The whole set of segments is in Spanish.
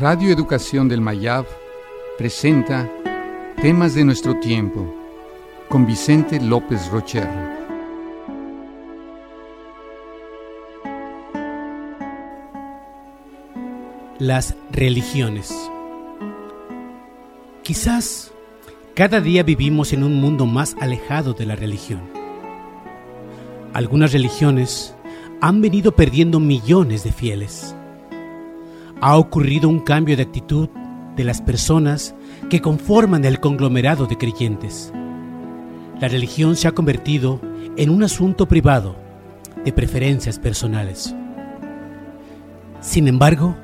Radio Educación del Mayab presenta Temas de nuestro tiempo con Vicente López Rocher. Las religiones. Quizás cada día vivimos en un mundo más alejado de la religión. Algunas religiones han venido perdiendo millones de fieles ha ocurrido un cambio de actitud de las personas que conforman el conglomerado de creyentes. La religión se ha convertido en un asunto privado de preferencias personales. Sin embargo,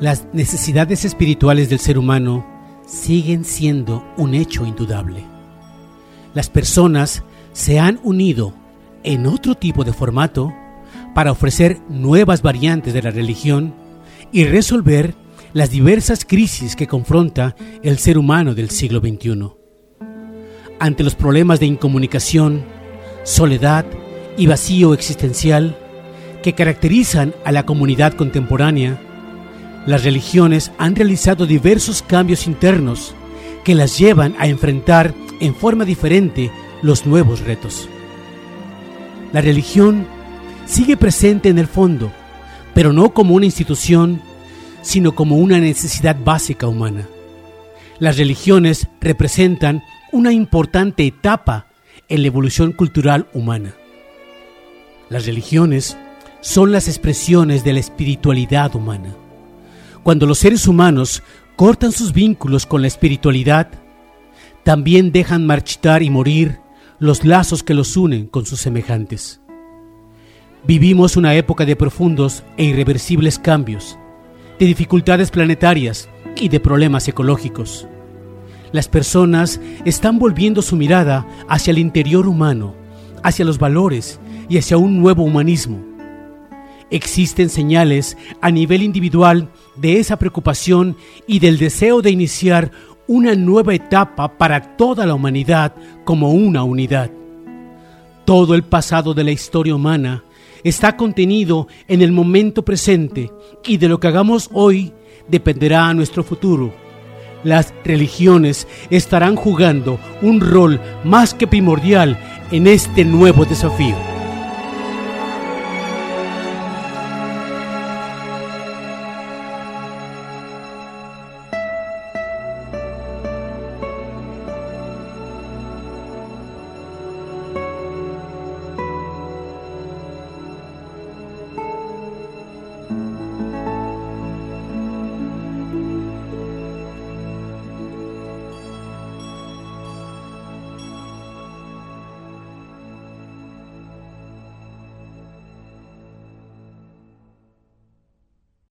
las necesidades espirituales del ser humano siguen siendo un hecho indudable. Las personas se han unido en otro tipo de formato para ofrecer nuevas variantes de la religión y resolver las diversas crisis que confronta el ser humano del siglo XXI. Ante los problemas de incomunicación, soledad y vacío existencial que caracterizan a la comunidad contemporánea, las religiones han realizado diversos cambios internos que las llevan a enfrentar en forma diferente los nuevos retos. La religión sigue presente en el fondo pero no como una institución, sino como una necesidad básica humana. Las religiones representan una importante etapa en la evolución cultural humana. Las religiones son las expresiones de la espiritualidad humana. Cuando los seres humanos cortan sus vínculos con la espiritualidad, también dejan marchitar y morir los lazos que los unen con sus semejantes. Vivimos una época de profundos e irreversibles cambios, de dificultades planetarias y de problemas ecológicos. Las personas están volviendo su mirada hacia el interior humano, hacia los valores y hacia un nuevo humanismo. Existen señales a nivel individual de esa preocupación y del deseo de iniciar una nueva etapa para toda la humanidad como una unidad. Todo el pasado de la historia humana está contenido en el momento presente y de lo que hagamos hoy dependerá nuestro futuro. Las religiones estarán jugando un rol más que primordial en este nuevo desafío.